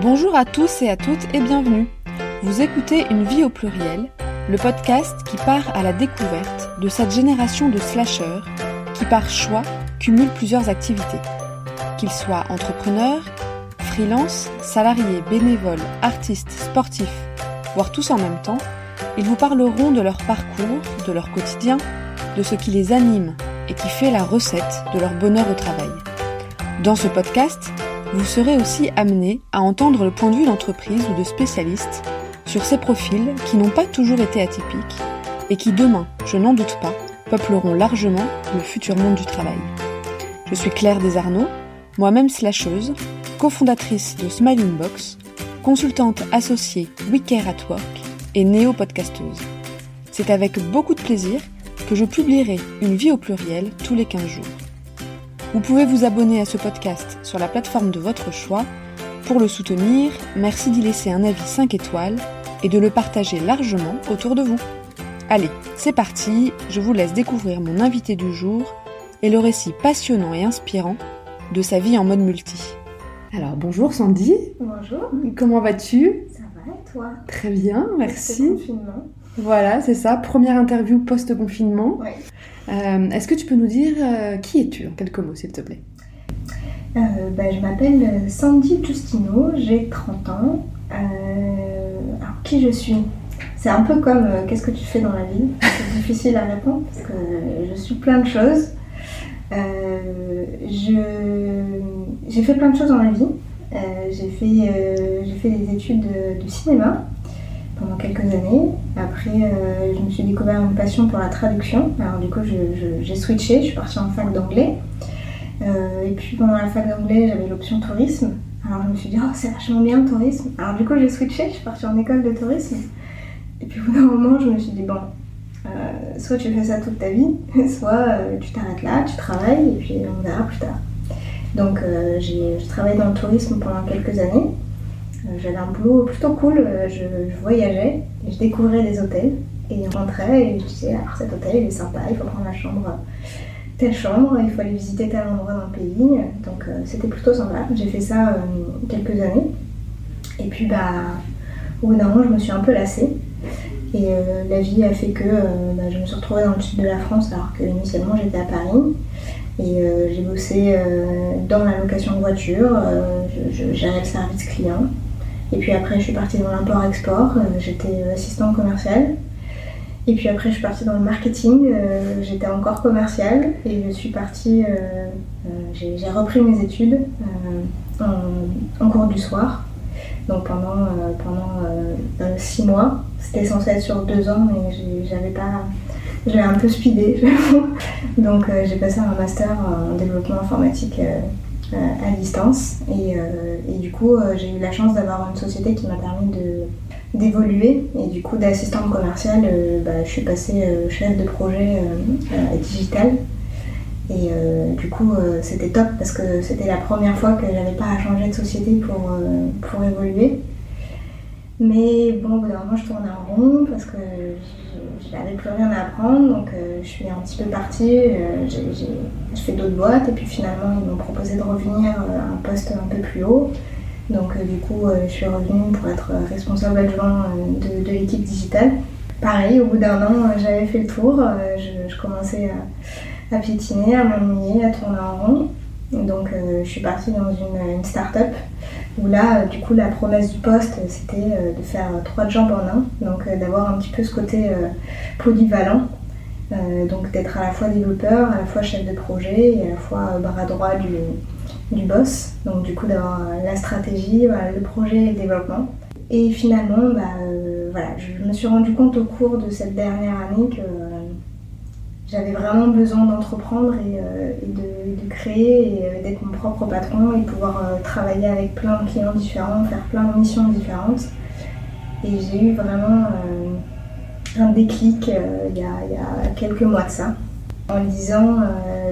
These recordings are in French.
Bonjour à tous et à toutes et bienvenue. Vous écoutez Une vie au pluriel, le podcast qui part à la découverte de cette génération de slasheurs qui par choix cumulent plusieurs activités. Qu'ils soient entrepreneurs, freelance, salariés, bénévoles, artistes, sportifs, voire tous en même temps, ils vous parleront de leur parcours, de leur quotidien, de ce qui les anime et qui fait la recette de leur bonheur au travail. Dans ce podcast, vous serez aussi amené à entendre le point de vue d'entreprise ou de spécialistes sur ces profils qui n'ont pas toujours été atypiques et qui demain, je n'en doute pas, peupleront largement le futur monde du travail. Je suis Claire Desarnaud, moi-même slasheuse, cofondatrice de Smiling Box, consultante associée WeCare at Work et néo-podcasteuse. C'est avec beaucoup de plaisir que je publierai une vie au pluriel tous les 15 jours. Vous pouvez vous abonner à ce podcast sur la plateforme de votre choix. Pour le soutenir, merci d'y laisser un avis 5 étoiles et de le partager largement autour de vous. Allez, c'est parti, je vous laisse découvrir mon invité du jour et le récit passionnant et inspirant de sa vie en mode multi. Alors bonjour Sandy. Bonjour. Comment vas-tu? Ça va et toi? Très bien, merci. Confinement. Voilà, c'est ça, première interview post-confinement. Oui. Euh, Est-ce que tu peux nous dire euh, qui es-tu en quelques mots, s'il te plaît? Euh, bah, je m'appelle Sandy Giustino, j'ai 30 ans. Euh, alors, qui je suis? C'est un peu comme euh, qu'est-ce que tu fais dans la vie? C'est difficile à répondre parce que je suis plein de choses. Euh, j'ai fait plein de choses dans la vie. Euh, j'ai fait, euh, fait des études de, de cinéma pendant quelques années. Après, euh, je me suis découvert une passion pour la traduction. Alors du coup, j'ai switché, je suis partie en fac d'anglais. Euh, et puis pendant la fac d'anglais, j'avais l'option tourisme. Alors je me suis dit, oh, c'est vachement bien le tourisme. Alors du coup, j'ai switché, je suis partie en école de tourisme. Et puis au bout d'un moment, je me suis dit, bon, euh, soit tu fais ça toute ta vie, soit euh, tu t'arrêtes là, tu travailles, et puis on verra plus tard. Donc euh, j'ai je travaillais dans le tourisme pendant quelques années. J'avais un boulot plutôt cool, je, je voyageais je découvrais des hôtels. Et je rentrais et je disais, alors cet hôtel il est sympa, il faut prendre la chambre, telle chambre, il faut aller visiter tel endroit dans le pays. Donc euh, c'était plutôt sympa. J'ai fait ça euh, quelques années. Et puis bah, au bout d'un moment, je me suis un peu lassée. Et euh, la vie a fait que bah, je me suis retrouvée dans le sud de la France alors que initialement j'étais à Paris. Et j'ai bossé dans la location de voiture, gérais le service client. Et puis après, je suis partie dans l'import-export, j'étais assistante commerciale. Et puis après, je suis partie dans le marketing, euh, j'étais encore commerciale. Et je suis partie, euh, euh, j'ai repris mes études en, cours du soir. Donc pendant, pendant six mois, c'était censé être sur deux ans, mais j'avais pas. J'avais un peu speedé. Donc j'ai passé un master en développement informatique à distance. Et, et du coup, j'ai eu la chance d'avoir une société qui m'a permis de d'évoluer. Et du coup, d'assistante commerciale, euh, bah, je suis passée euh, chef de projet euh, digital. Et du coup, c'était top parce que c'était la première fois que j'avais pas à changer de société pour, pour évoluer. Mais bon, au bout d'un moment, je tournais en rond parce que n'avais plus rien à apprendre. Donc, je suis un petit peu partie. j'ai- fait d'autres boîtes et puis finalement, ils m'ont proposé de revenir à un poste un peu plus haut. Donc, euh, du coup, euh, je suis revenue pour être euh, responsable adjoint de, l'équipe digitale. Pareil, au bout d'un an, j'avais fait le tour. je, commençais à, piétiner, à m'ennuyer, à tourner en rond. Donc, je suis partie dans une, une start-up où là, du coup, la promesse du poste, c'était de faire trois jambes en un. Donc, d'avoir un petit peu ce côté polyvalent. Donc, d'être à la fois développeur, à la fois chef de projet et à la fois bras droit du, du boss. Donc, du coup, d'avoir euh, la stratégie, le projet et le développement. Et finalement, bah, euh, voilà, je me suis rendu compte au cours de cette dernière année que euh, j'avais vraiment besoin d'entreprendre et, de, créer et d'être mon propre patron et pouvoir travailler avec plein de clients différents, faire plein de missions différentes. Et j'ai eu vraiment un déclic il y, a, quelques mois de ça, en lisant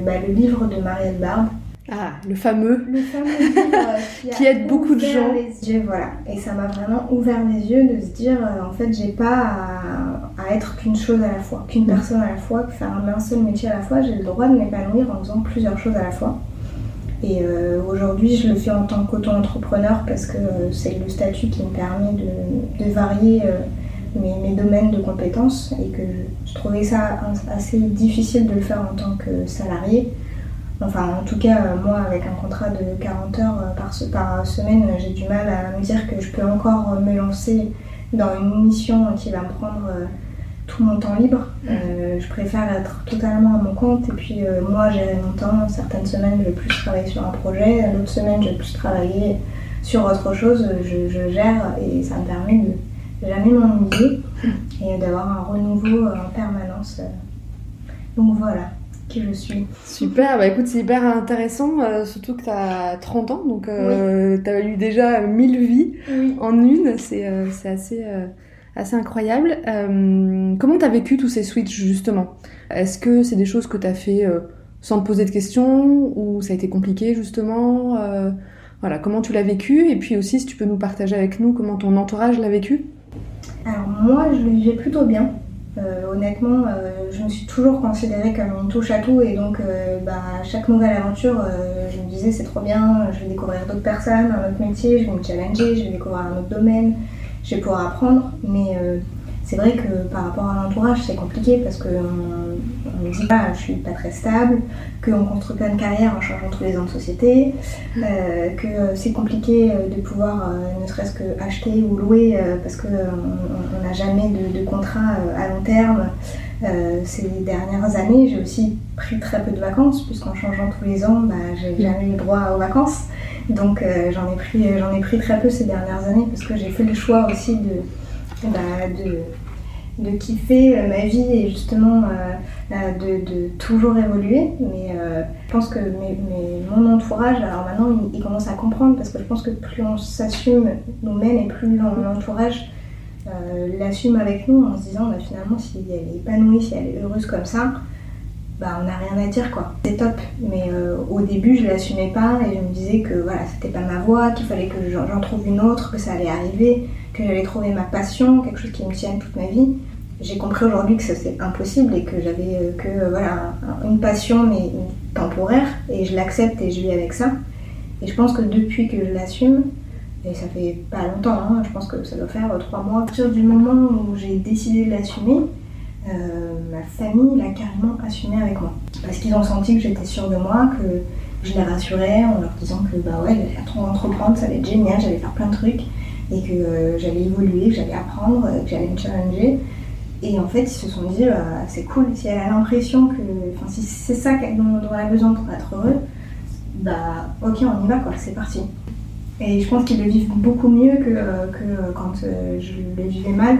bah, le livre de Marielle Barbe, Ah, le fameux. le fameux livre qui, aide beaucoup de gens. Les yeux, voilà. Et ça m'a vraiment ouvert les yeux de se dire, euh, en fait, j'ai pas à, à être qu'une chose à la fois, qu'une Mm. personne à la fois, que faire un seul métier à la fois. J'ai le droit de m'épanouir en faisant plusieurs choses à la fois. Et aujourd'hui, je le fais en tant qu'auto-entrepreneur parce que c'est le statut qui me permet de, varier mes, domaines de compétences et que je trouvais ça assez difficile de le faire en tant que salarié. Enfin, en tout cas, moi, avec un contrat de 40 heures par, par semaine, j'ai du mal à me dire que je peux encore me lancer dans une mission qui va me prendre euh, tout mon temps libre. Euh, je préfère être totalement à mon compte et puis euh, moi gérer mon temps. Certaines semaines, je vais plus travailler sur un projet, d'autres semaines, je vais plus travailler sur autre chose. Je, je gère et ça me permet de jamais m'ennuyer et d'avoir un renouveau en permanence. Donc voilà qui je suis. Super, bah écoute, c'est hyper intéressant, euh, surtout que tu as 30 ans, donc euh, tu as eu déjà 1000 vies en une, c'est euh, assez, assez incroyable. comment tu as vécu tous ces switches justement? Est-ce que c'est des choses que tu as fait sans te poser de questions ou ça a été compliqué justement? Voilà, comment tu l'as vécu? Et puis aussi, si tu peux nous partager avec nous comment ton entourage l'a vécu? Alors moi, je le vivais plutôt bien. Euh, honnêtement, euh, je me suis toujours considérée comme une touche à tout et donc euh, bah, chaque nouvelle aventure, je me disais c'est trop bien, je vais découvrir d'autres personnes, un autre métier, je vais me challenger, je vais découvrir un autre domaine, je vais pouvoir apprendre. Mais c'est vrai que par rapport à l'entourage, c'est compliqué parce qu'on on me dit pas, je suis pas très stable, qu'on construit pas une carrière en changeant tous les ans de société, euh, que c'est compliqué euh, de pouvoir euh, ne serait-ce que acheter ou louer parce qu'on n'a jamais de, contrat à long terme. ces dernières années, j'ai aussi pris très peu de vacances, puisqu'en changeant tous les ans, bah, j'ai jamais eu droit aux vacances. Donc j'en ai, ai pris très peu ces dernières années, parce que j'ai fait le choix aussi de, bah, de de kiffer euh, ma vie et justement euh, euh, de, toujours évoluer. Mais je pense que mon entourage, alors maintenant, il, commence à comprendre parce que je pense que plus on s'assume nous-mêmes et plus l'entourage l'assume avec nous en se disant bah, finalement si elle est épanouie, si elle est heureuse comme ça, bah, on n'a rien à dire quoi. C'est top, mais au début je l'assumais pas et je me disais que voilà c'était pas ma voie, qu'il fallait que j'en trouve une autre, que ça allait arriver, que j'allais trouver ma passion, quelque chose qui me tienne toute ma vie j'ai compris aujourd'hui que c'est impossible et que j'avais euh, que euh, voilà une passion mais temporaire et je l'accepte et je vis avec ça. Et je pense que depuis que je l'assume, et ça fait pas longtemps, hein, je pense que ça doit faire trois mois, à partir du moment où j'ai décidé de l'assumer, euh, ma famille l'a carrément assumé avec moi. Parce qu'ils ont senti que j'étais sûre de moi, que je les rassurais en leur disant que bah ouais, j'allais trop entreprendre, ça allait être génial, j'allais faire plein de trucs et que j'allais évoluer, que j'allais apprendre, que j'allais me challenger. Et en fait, ils se sont dit, euh, c'est cool, si elle a l'impression que, enfin, si c'est ça dont, elle a besoin pour être heureux, bah, ok, on y va, quoi, c'est parti. Et je pense qu'ils le vivent beaucoup mieux que, que quand euh, je le vivais mal,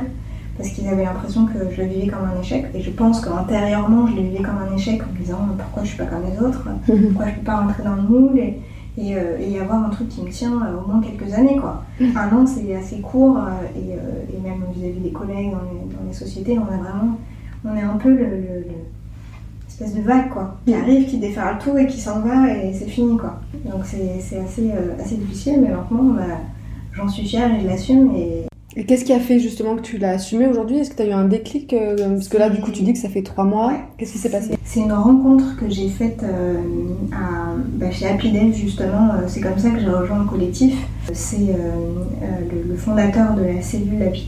parce qu'ils avaient l'impression que je le vivais comme un échec. Et je pense qu'intérieurement, je le vivais comme un échec en me disant pourquoi je suis pas comme les autres, pourquoi je peux pas rentrer dans le moule et, euh, et, avoir un truc qui me tient euh, au moins quelques années. Quoi. Un an, c'est assez court, euh, et, même vis-à-vis des collègues dans les, sociétés, on, a vraiment, on est un peu le, espèce de vague quoi, qui arrive, qui déferle tout et qui s'en va, et c'est fini. Quoi. Donc c'est assez, assez difficile, mais maintenant, bah, j'en suis fière et je l'assume. Et, et qu'est-ce qui a fait justement que tu l'as assumé aujourd'hui? Est-ce que tu as eu un déclic euh, Parce que là, du coup, tu dis que ça fait trois mois. Qu'est-ce qui s'est passé? C'est une rencontre que j'ai faite euh, bah, chez Happy justement. Euh, c'est comme ça que j'ai rejoint le collectif. C'est le, fondateur de la cellule Happy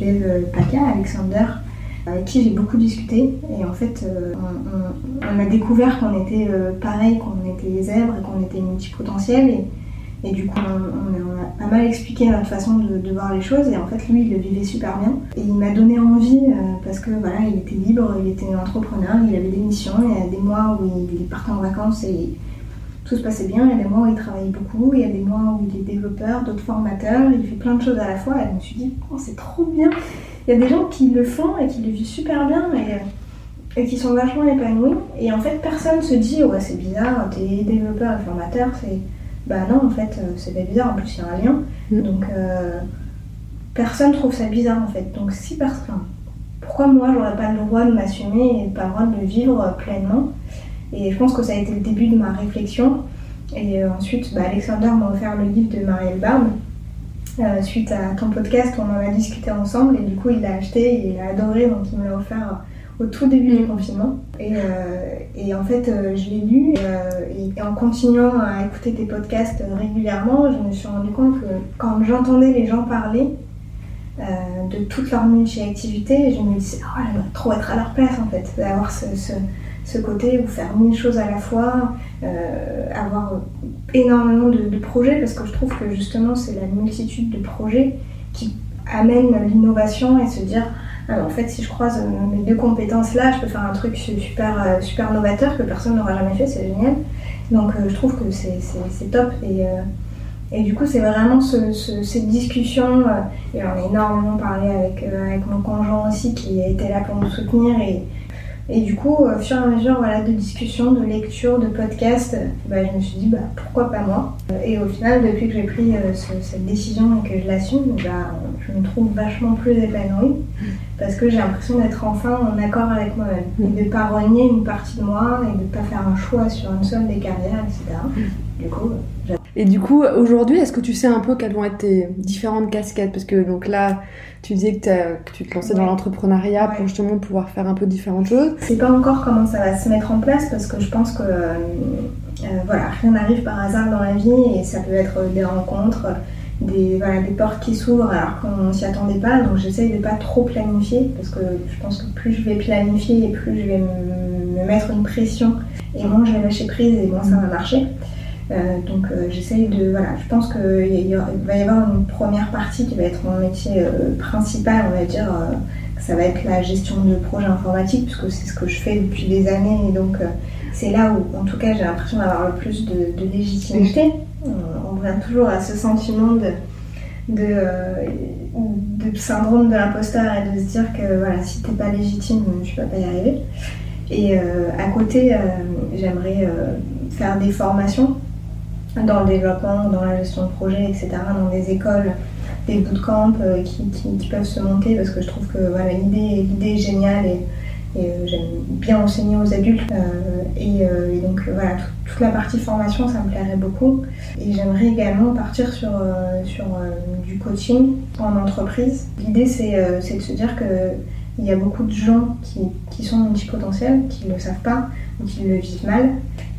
PACA, Alexander, avec qui j'ai beaucoup discuté. Et en fait, on, a découvert qu'on était pareil, qu'on était zèbres et qu'on était multipotentiels. Et, et du coup, on, a pas mal expliqué notre façon de, voir les choses. Et en fait, lui, il le vivait super bien. Et il m'a donné envie euh, parce que voilà, il était libre, il était entrepreneur, il avait des missions. Il y a des mois où il partait en vacances et tout se passait bien. Il y a des mois où il travaillait beaucoup. Il y a des mois où il est développeur, d'autres formateurs. Il fait plein de choses à la fois. Et je me suis dit, oh, c'est trop bien. Il y a des gens qui le font et qui le vivent super bien. Et, et qui sont vachement épanouis. Et en fait, personne se dit, ouais, c'est bizarre, t'es développeur et formateur, c'est bah non, en fait, euh, c'est pas bizarre, en plus il y a un lien. Mm. Donc euh, personne trouve ça bizarre en fait. Donc si personne. Pourquoi moi j'aurais pas le droit de m'assumer et pas le droit de le vivre pleinement? Et je pense que ça a été le début de ma réflexion. Et euh, ensuite, bah, Alexander m'a offert le livre de Marielle Barbe. suite à ton podcast, on en a discuté ensemble et du coup il l'a acheté et il a adoré donc il me l'a offert au tout début du confinement. Et, et en fait, je l'ai lu et, en continuant à écouter tes podcasts régulièrement, je me suis rendu compte que quand j'entendais les gens parler de toute leur multi-activité, je me disais, oh, j'aimerais trop être à leur place en fait, d'avoir ce, ce, ce, côté où faire mille choses à la fois, avoir énormément de, de, projets, parce que je trouve que justement c'est la multitude de projets qui amène l'innovation et se dire ah, en fait si je croise mes deux compétences là je peux faire un truc super euh, super novateur que personne n'aura jamais fait c'est génial donc euh, je trouve que c'est top et, euh, et du coup c'est vraiment cette discussion et on a énormément parlé avec, mon conjoint aussi qui était là pour nous soutenir et et du coup, au fur et à mesure voilà, de discussions, de lectures, de podcasts, bah, je me suis dit bah, pourquoi pas moi? Et au final, depuis que j'ai pris euh, cette décision et que je l'assume, bah, je me trouve vachement plus épanouie parce que j'ai l'impression d'être enfin en accord avec moi-même. Et de ne pas renier une partie de moi et de ne pas faire un choix sur une seule des carrières, etc. Du coup, et du coup, aujourd'hui, est-ce que tu sais un peu quelles vont être tes différentes casquettes? Parce que donc là, tu disais que, tu te lançais dans l'entrepreneuriat pour justement pouvoir faire un peu différentes choses. Je sais pas encore comment ça va se mettre en place parce que je pense que euh, euh, voilà, rien n'arrive par hasard dans la vie et ça peut être des rencontres, des, voilà, des portes qui s'ouvrent alors qu'on s'y attendait pas. Donc j'essaye de pas trop planifier parce que je pense que plus je vais planifier et plus je vais me mettre une pression et moins je vais lâcher prise et moins ça va marcher. Euh, donc euh, j'essaye de... Voilà, je pense qu'il va y avoir une première partie qui va être mon métier euh, principal, on va dire, ça va être la gestion de projets informatiques, puisque c'est ce que je fais depuis des années, et donc c'est là où, en tout cas, j'ai l'impression d'avoir le plus de, légitimité. On, revient toujours à ce sentiment de, de, syndrome de l'imposteur et de se dire que voilà, si t'es pas légitime, tu vas pas y arriver. Et à côté, j'aimerais faire des formations dans le développement, dans la gestion de projet, etc., dans des écoles, des bootcamps euh, qui, qui, peuvent se monter parce que je trouve que voilà, l'idée est géniale euh, j'aime bien enseigner aux adultes. Euh, et, donc voilà, toute la partie formation, ça me plairait beaucoup. Et j'aimerais également partir sur, sur du coaching en entreprise. L'idée, c'est de se dire que il y a beaucoup de gens qui, qui sont multipotentiels, qui ne le savent pas ou qui le vivent mal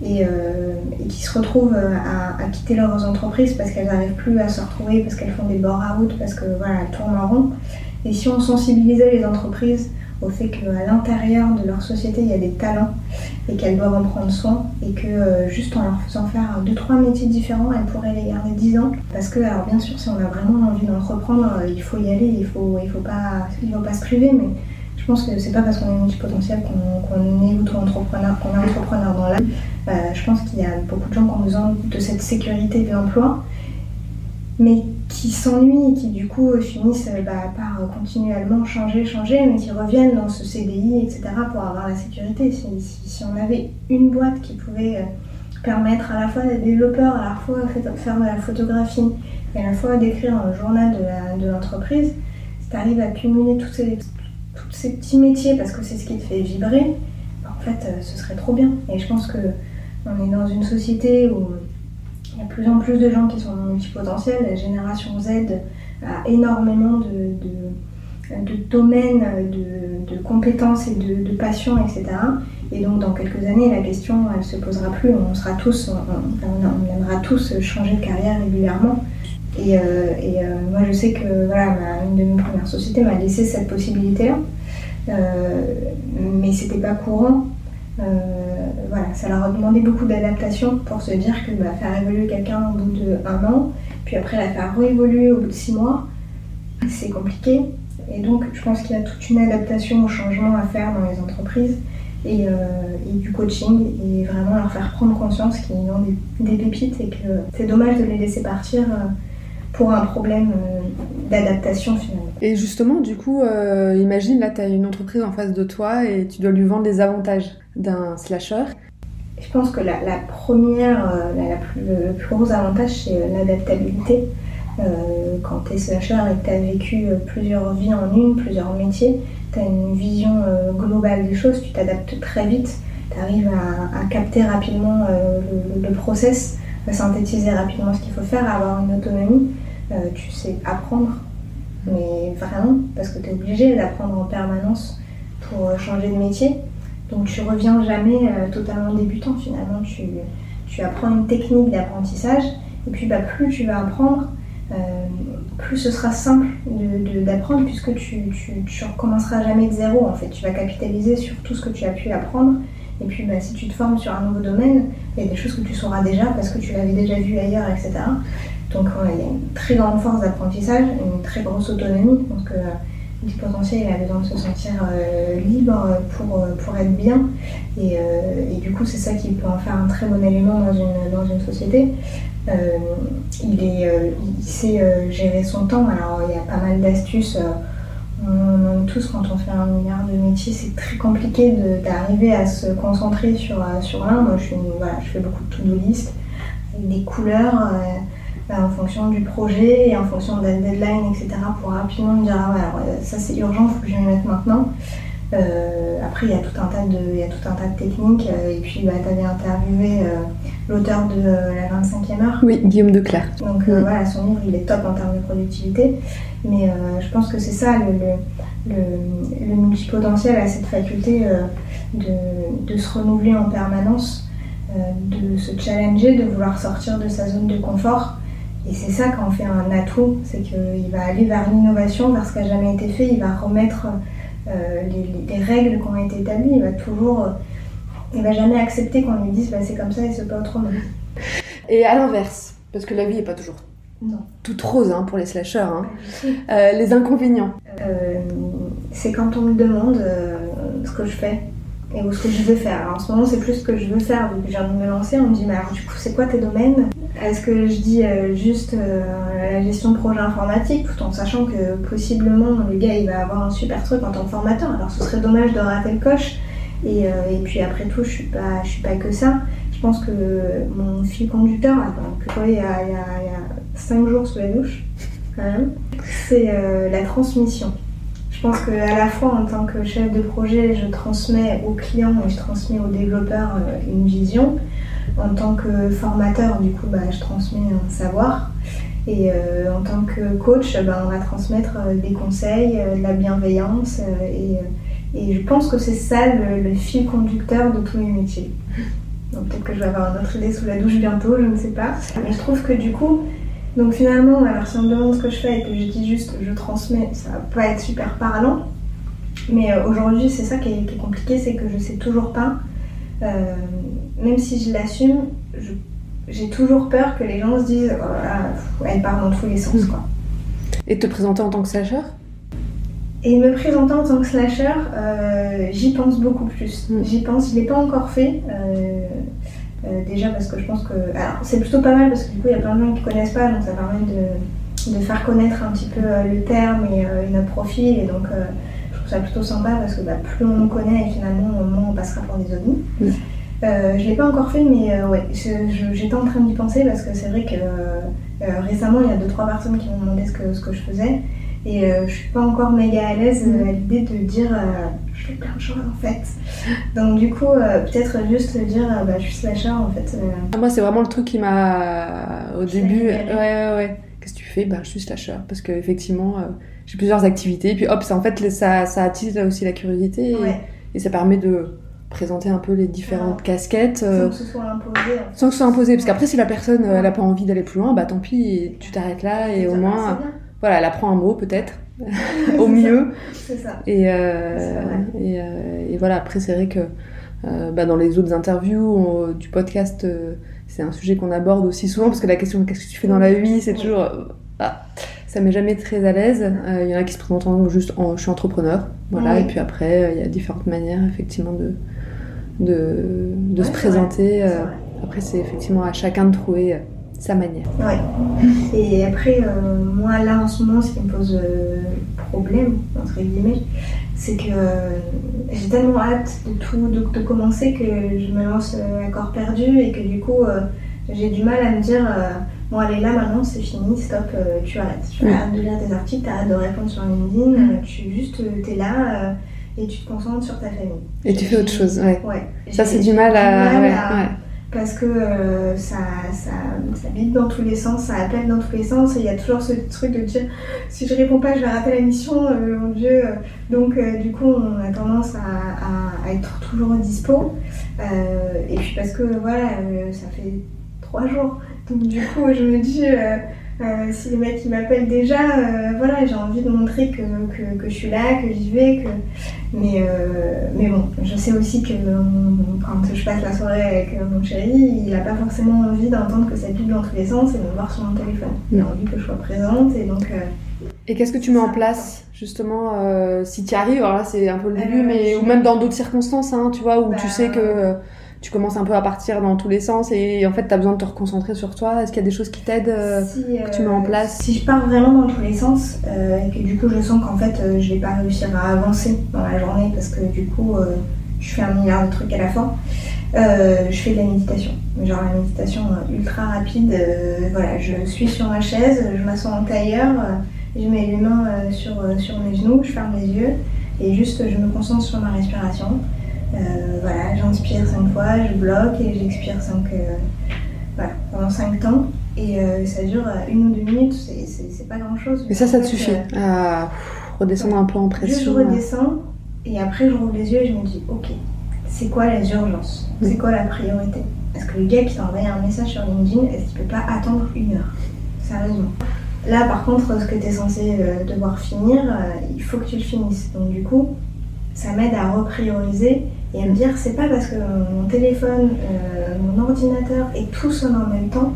et, euh, qui se retrouvent à, quitter leurs entreprises parce qu'elles n'arrivent plus à se retrouver, parce qu'elles font des bords à route, parce que voilà, tournent en rond. Et si on sensibilisait les entreprises au fait qu'à l'intérieur de leur société, il y a des talents et qu'elles doivent en prendre soin et que euh, juste en leur faisant faire deux, trois métiers différents, elles pourraient les garder dix ans. Parce que, alors bien sûr, si on a vraiment envie d'entreprendre, euh, il faut y aller, il ne faut, il faut, pas, pas se priver, mais je pense que c'est pas parce qu'on est multipotentiel qu'on est auto-entrepreneur, qu'on est entrepreneur dans l'âme. Euh, je pense qu'il y a beaucoup de gens qui ont besoin de cette sécurité de l'emploi, mais qui s'ennuient et qui du coup finissent euh, bah, par continuellement changer, changer, mais qui reviennent dans ce CDI, etc. pour avoir la sécurité. Si, on avait une boîte qui pouvait euh, permettre à la fois d'être développeur, à la fois faire de la photographie et à la fois d'écrire un journal de l'entreprise, si tu arrives à cumuler tous ces petits métiers parce que c'est ce qui te fait vibrer, bah, en fait, euh, ce serait trop bien. Et je pense que on est dans une société où il y a de plus en plus de gens qui sont multipotentiels. La génération Z a énormément de, domaines, de, compétences et de, passions, etc. Et donc, dans quelques années, la question, elle se posera plus. On sera tous, on, aimera tous changer de carrière régulièrement. Et, euh, euh, moi, je sais que voilà, une de mes premières sociétés m'a laissé cette possibilité-là. Euh, mais c'était pas courant. Voilà, ça leur a demandé beaucoup d'adaptation pour se dire que bah, faire évoluer quelqu'un au bout d'un an, puis après la faire réévoluer au bout de six mois, c'est compliqué. Et donc, je pense qu'il y a toute une adaptation au changement à faire dans les entreprises et, du coaching et vraiment leur faire prendre conscience qu'ils ont des, pépites et que c'est dommage de les laisser partir pour un problème euh, d'adaptation finalement. Et justement, du coup, euh, imagine là, tu as une entreprise en face de toi et tu dois lui vendre les avantages d'un slasher. Je pense que la, première, euh, la, plus, le plus gros avantage, c'est l'adaptabilité. quand tu es slasher et que tu as vécu plusieurs vies en une, plusieurs métiers, tu as une vision globale des choses, tu t'adaptes très vite, tu arrives à, capter rapidement le, le, process, à synthétiser rapidement ce qu'il faut faire, à avoir une autonomie. Euh, tu sais apprendre, mais vraiment, parce que tu es obligé d'apprendre en permanence pour changer de métier. Donc tu reviens jamais totalement débutant finalement. Tu, tu apprends une technique d'apprentissage et puis bah, plus tu vas apprendre, plus ce sera simple d'apprendre puisque tu, tu, recommenceras jamais de zéro en fait. Tu vas capitaliser sur tout ce que tu as pu apprendre. Et puis bah, si tu te formes sur un nouveau domaine, il y a des choses que tu sauras déjà parce que tu l'avais déjà vu ailleurs, etc. Donc il y a une très grande force d'apprentissage, une très grosse autonomie. Je pense que le potentiel il a besoin de se sentir euh, libre pour, pour être bien. Et, euh, du coup, c'est ça qui peut en faire un très bon élément dans une, dans une société. Euh, il, est, il sait gérer son temps. Alors, il y a pas mal d'astuces. On, tous, quand on fait un milliard de métiers, c'est très compliqué d'arriver à se concentrer sur, sur l'un. Moi, je, voilà, je fais beaucoup de to-do list avec des couleurs. Bah, en fonction du projet et en fonction de la deadline, etc. pour rapidement me dire ah ouais, alors, euh, ça c'est urgent, il faut que je le mette maintenant. Euh, après, il y, a tout un tas de, il y a tout un tas de techniques. Euh, et puis, bah, tu avais interviewé l'auteur de la 25e heure. Oui, Guillaume Declerc. Donc, voilà, son livre, il est top en termes de productivité. Mais je pense que c'est ça, le, le, le, multipotentiel a cette faculté de, de, se renouveler en permanence, de se challenger, de vouloir sortir de sa zone de confort. Et c'est ça qu'en fait un atout, c'est qu'il va aller vers l'innovation, vers ce qui n'a jamais été fait, il va remettre euh, les, règles qui ont été établies, il va toujours, euh, il va jamais accepter qu'on lui dise bah, c'est comme ça et c'est pas autrement. Et à l'inverse, parce que la vie n'est pas toujours toute rose hein, pour les slashers, hein. euh, les inconvénients. c'est quand on me demande ce que je fais et où ce que je veux faire. Alors, en ce moment, c'est plus ce que je veux faire. Donc, je viens de me lancer. On me dit, mais alors, du coup, c'est quoi tes domaines? Est-ce que je dis euh, juste euh, la gestion de projet informatique, tout en sachant que possiblement le gars, il va avoir un super truc en tant que formateur. Alors, ce serait dommage de rater le coche. Et, euh, puis, après tout, je suis pas, je suis pas que ça. Je pense que mon fil conducteur, que il y, a, il, y a, il cinq jours sous la douche, quand même, c'est la transmission. Je pense qu'à la fois en tant que chef de projet, je transmets aux clients et je transmets aux développeurs une vision. En tant que formateur, du coup, bah, je transmets un savoir. Et euh, en tant que coach, bah, on va transmettre euh, des conseils, de la bienveillance. Et, je pense que c'est ça le, fil conducteur de tous les métiers. Donc peut-être que je vais avoir une autre idée sous la douche bientôt, je ne sais pas. Mais je trouve que du coup, donc finalement, alors si on me demande ce que je fais et que je dis juste je transmets, ça va pas être super parlant. Mais euh, aujourd'hui, c'est ça qui est, compliqué, c'est que je sais toujours pas, euh, même si je l'assume, j'ai toujours peur que les gens se disent oh elle part dans tous les sens quoi. Et te présenter en tant que slasher? Et me présenter en tant que slasher, euh, j'y pense beaucoup plus. Mm. J'y pense, je l'ai pas encore fait. Euh, déjà parce que je pense que. Alors, c'est plutôt pas mal parce que du coup, il y a plein de gens qui connaissent pas, donc ça permet de, de faire connaître un petit peu le terme et, notre profil. Et donc, trouve ça plutôt sympa parce que bah, plus on nous connaît et finalement, moins on passera pour des ovnis. je ne l'ai pas encore fait, mais ouais, j'étais en train d'y penser parce que c'est vrai que récemment, il y a deux trois personnes qui m'ont demandé ce que, ce que je faisais. Et je je suis pas encore méga à l'aise à l'idée de dire je fais plein de choses en fait. Donc du coup, euh, peut-être juste dire euh, bah, je suis slasher en fait. Euh. Ah, moi, c'est vraiment le truc qui m'a au début. Ouais, ouais, ouais. Qu'est-ce que tu fais? Bah, je suis slasher parce qu'effectivement, j'ai plusieurs activités. Et puis hop, ça en fait, ça, ça attise aussi la curiosité et, ça permet de présenter un peu les différentes casquettes. Sans que ce soit imposé. Sans que ce soit imposé. Parce qu'après, si la personne elle a pas envie d'aller plus loin, bah tant pis, tu t'arrêtes là et au moins, voilà, elle apprend un mot peut-être. au mieux. C'est ça. Et, euh, et, euh, et, voilà, après, c'est vrai que euh, bah, dans les autres interviews du podcast, c'est un sujet qu'on aborde aussi souvent parce que la question qu'est-ce que tu fais dans la vie, c'est toujours. Ah, ça m'est jamais très à l'aise. Il y en a qui se présentent en juste en, je suis entrepreneur. Voilà, et puis après, il y a différentes manières effectivement de, de, de se présenter. Après, c'est effectivement à chacun de trouver sa manière. Ouais. Et après, euh, moi là en ce moment, ce qui me pose euh, problème, entre guillemets, c'est que euh, j'ai tellement hâte de tout, de, commencer que je me lance à corps perdu et que du coup, j'ai du mal à me dire bon, allez là maintenant, c'est fini, stop, tu arrêtes. Tu arrêtes de lire des articles, tu arrêtes de répondre sur LinkedIn, tu juste, t'es là et tu te concentres sur ta famille. Et tu fais autre chose, ouais. Ça, c'est du mal à parce que euh, ça, ça, ça bite dans tous les sens, ça appelle dans tous les sens, et il y a toujours ce truc de dire si je réponds pas, je vais rater la mission, euh, mon Dieu. Donc, euh, du coup, on a tendance à, à- à être toujours dispo. Euh, et puis, parce que voilà, euh, ça fait trois jours. Donc, du coup, je me dis. euh, euh, si les mecs ils m'appellent déjà, euh, voilà, j'ai envie de montrer que, que, que je suis là, que j'y vais, que... Mais, euh, mais bon, je sais aussi que quand je passe la soirée avec mon chéri, il n'a pas forcément envie d'entendre que ça pique dans tous les sens et de me voir sur mon téléphone. Il a envie que je sois présente et donc... euh, Et qu'est-ce que tu mets en place justement si tu arrives Alors là, c'est un peu le début, mais ou même dans d'autres circonstances, hein, tu vois, où Bah, tu sais que tu commences un peu à partir dans tous les sens et en fait, tu as besoin de te reconcentrer sur toi. Est-ce qu'il y a des choses qui t'aident euh, si, que tu mets en place Si je pars vraiment dans tous les sens euh, et que du coup je sens qu'en fait euh, je vais pas réussir à avancer dans la journée parce que du coup euh, je fais un milliard de trucs à la fois, euh, je fais de la méditation. Genre la méditation euh, ultra rapide, euh, voilà, je suis sur ma chaise, je m'assois en tailleur, euh, je mets les mains euh, sur, euh, sur mes genoux, je ferme les yeux et juste je me concentre sur ma respiration. Euh, voilà, j'inspire 5 fois, je bloque et j'expire 5 voilà, pendant 5 temps. Et euh, ça dure euh, une ou deux minutes, c'est- pas grand chose. Mais ça, ça te suffit euh, à redescendre un peu en Juste je pression. redescends et après je rouvre les yeux et je me dis ok, c'est quoi les urgences C'est quoi la priorité? Est-ce que le gars qui t'a envoyé un message sur LinkedIn, est-ce qu'il peut pas attendre une heure? Sérieusement. Là par contre, ce que tu es censé euh, devoir finir, euh, il faut que tu le finisses. Donc du coup, ça m'aide à reprioriser et à me dire c'est pas parce que mon téléphone, euh, mon ordinateur et tout sonne en même temps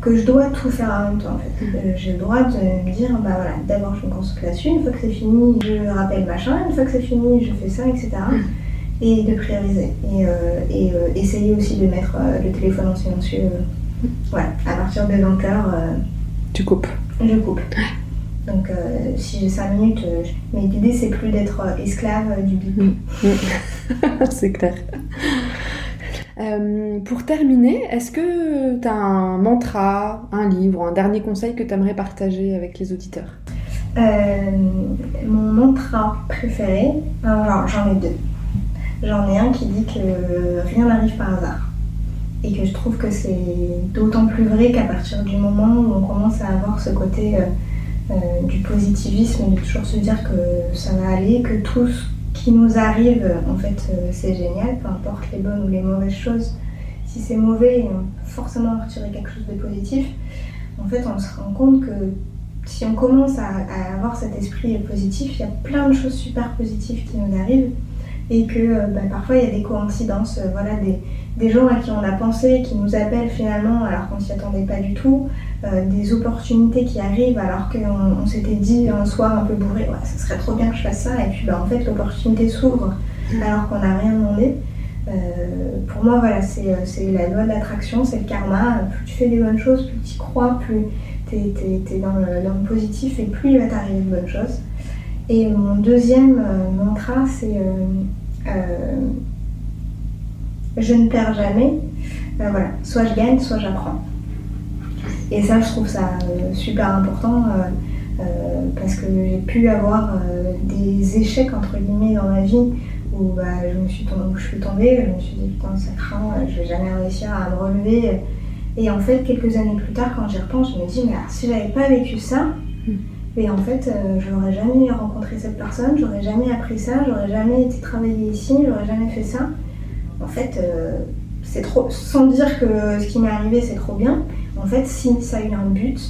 que je dois tout faire en même temps en fait. Euh, J'ai le droit de me dire bah voilà, d'abord je me concentre là-dessus, une fois que c'est fini, je rappelle machin, une fois que c'est fini, je fais ça, etc. Et de prioriser. Et, euh, et essayer aussi de mettre le téléphone en silencieux. euh, voilà, à partir de 20h, Tu coupes. je coupe. Donc euh, si j'ai 5 minutes, euh, mais l'idée c'est plus d'être euh, esclave du bip. c'est clair. Euh, pour terminer, est-ce que tu as un mantra, un livre, un dernier conseil que tu aimerais partager avec les auditeurs? Euh, mon mantra préféré, alors j'en ai deux. J'en ai un qui dit que rien n'arrive par hasard. Et que je trouve que c'est d'autant plus vrai qu'à partir du moment où on commence à avoir ce côté du positivisme, de toujours se dire que ça va aller, que tout ce qui nous arrive, en fait, euh, c'est génial, peu importe les bonnes ou les mauvaises choses. Si c'est mauvais, on peut forcément en retirer quelque chose de positif. En fait, on se rend compte que si on commence à, avoir cet esprit positif, il y a plein de choses super positives qui nous arrivent et que euh, bah, parfois il y a des coïncidences, euh, voilà, des, gens à qui on a pensé, qui nous appellent finalement alors qu'on s'y attendait pas du tout, euh, des opportunités qui arrivent alors qu'on on s'était dit un soir un peu bourré, ouais, ça serait trop bien que je fasse ça, et puis bah, en fait l'opportunité s'ouvre alors qu'on n'a rien demandé. Euh, pour moi, voilà, c'est euh, c'est la loi de l'attraction, c'est le karma. Plus tu fais des bonnes choses, plus tu y crois, plus tu es, dans, le, dans le positif et plus il va t'arriver de bonnes choses. Et mon deuxième euh, mantra, c'est euh, euh, je ne perds jamais. Euh, voilà, soit je gagne, soit j'apprends. Et ça, je trouve ça euh, super important euh, euh, parce que j'ai pu avoir des échecs entre guillemets dans ma vie où bah, je me suis tombée, où je suis tombée, je me suis dit putain ça craint, je vais jamais réussir à me relever. Et en fait, quelques années plus tard, quand j'y repense, je me dis mais alors, si j'avais pas vécu ça, et en fait, euh, j'aurais jamais rencontré cette personne, j'aurais jamais appris ça, j'aurais jamais été travailler ici, j'aurais jamais fait ça. En fait, euh, c'est trop. Sans dire que ce qui m'est arrivé c'est trop bien, en fait, si ça a eu un but.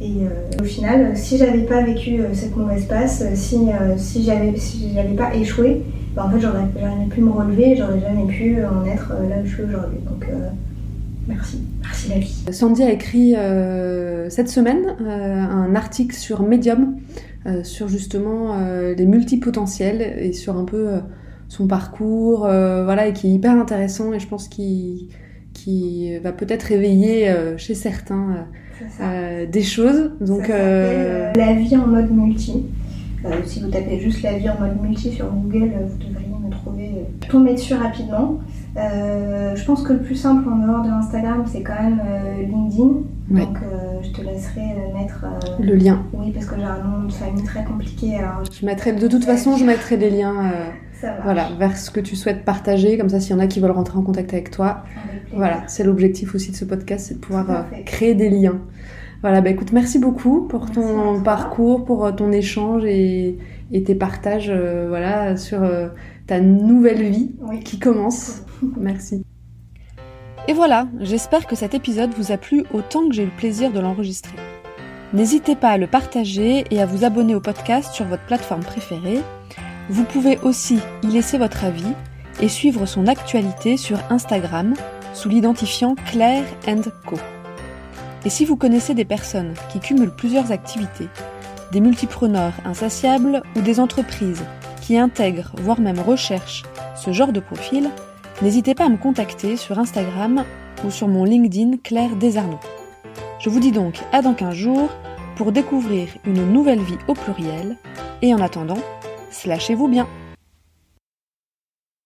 Et euh, au final, si j'avais pas vécu euh, cette mauvaise passe, euh, si, si j'avais si pas échoué, ben, en fait, j'aurais jamais pu me relever, j'aurais jamais pu en être là où je suis aujourd'hui. Donc, merci, merci la vie. Sandy a écrit cette semaine un article sur Medium sur justement les multipotentiels et sur un peu son parcours, voilà, et qui est hyper intéressant et je pense qu'il qui va peut-être réveiller euh, chez certains euh, des choses. Donc, euh, euh, La vie en mode multi. Euh, si vous tapez juste la vie en mode multi sur Google, euh, vous devriez me trouver. euh, tomber dessus rapidement. Euh, je pense que le plus simple en dehors de Instagram, c'est quand même euh, LinkedIn. Ouais. Donc euh, je te laisserai euh, mettre. euh, le lien. Oui, parce que j'ai un nom de famille très compliqué. Alors Je mettrai, de toute façon, je mettrai des liens euh, voilà, vers ce que tu souhaites partager. Comme ça, s'il y en a qui veulent rentrer en contact avec toi. Voilà, c'est l'objectif aussi de ce podcast, c'est de pouvoir euh, créer des liens. Voilà, bah écoute, merci beaucoup pour ton parcours, pour euh, ton échange et, et tes partages euh, voilà, sur euh, ta nouvelle vie Oui. qui commence. Merci. Et voilà, j'espère que cet épisode vous a plu autant que j'ai eu le plaisir de l'enregistrer. N'hésitez pas à le partager et à vous abonner au podcast sur votre plateforme préférée. Vous pouvez aussi y laisser votre avis et suivre son actualité sur Instagram sous l'identifiant Claire Co. Et si vous connaissez des personnes qui cumulent plusieurs activités, des multipreneurs insatiables ou des entreprises qui intègrent, voire même recherchent ce genre de profil, n'hésitez pas à me contacter sur Instagram ou sur mon LinkedIn Claire Desarnaud. Je vous dis donc à dans 15 jours pour découvrir une nouvelle vie au pluriel et en attendant, slashez-vous bien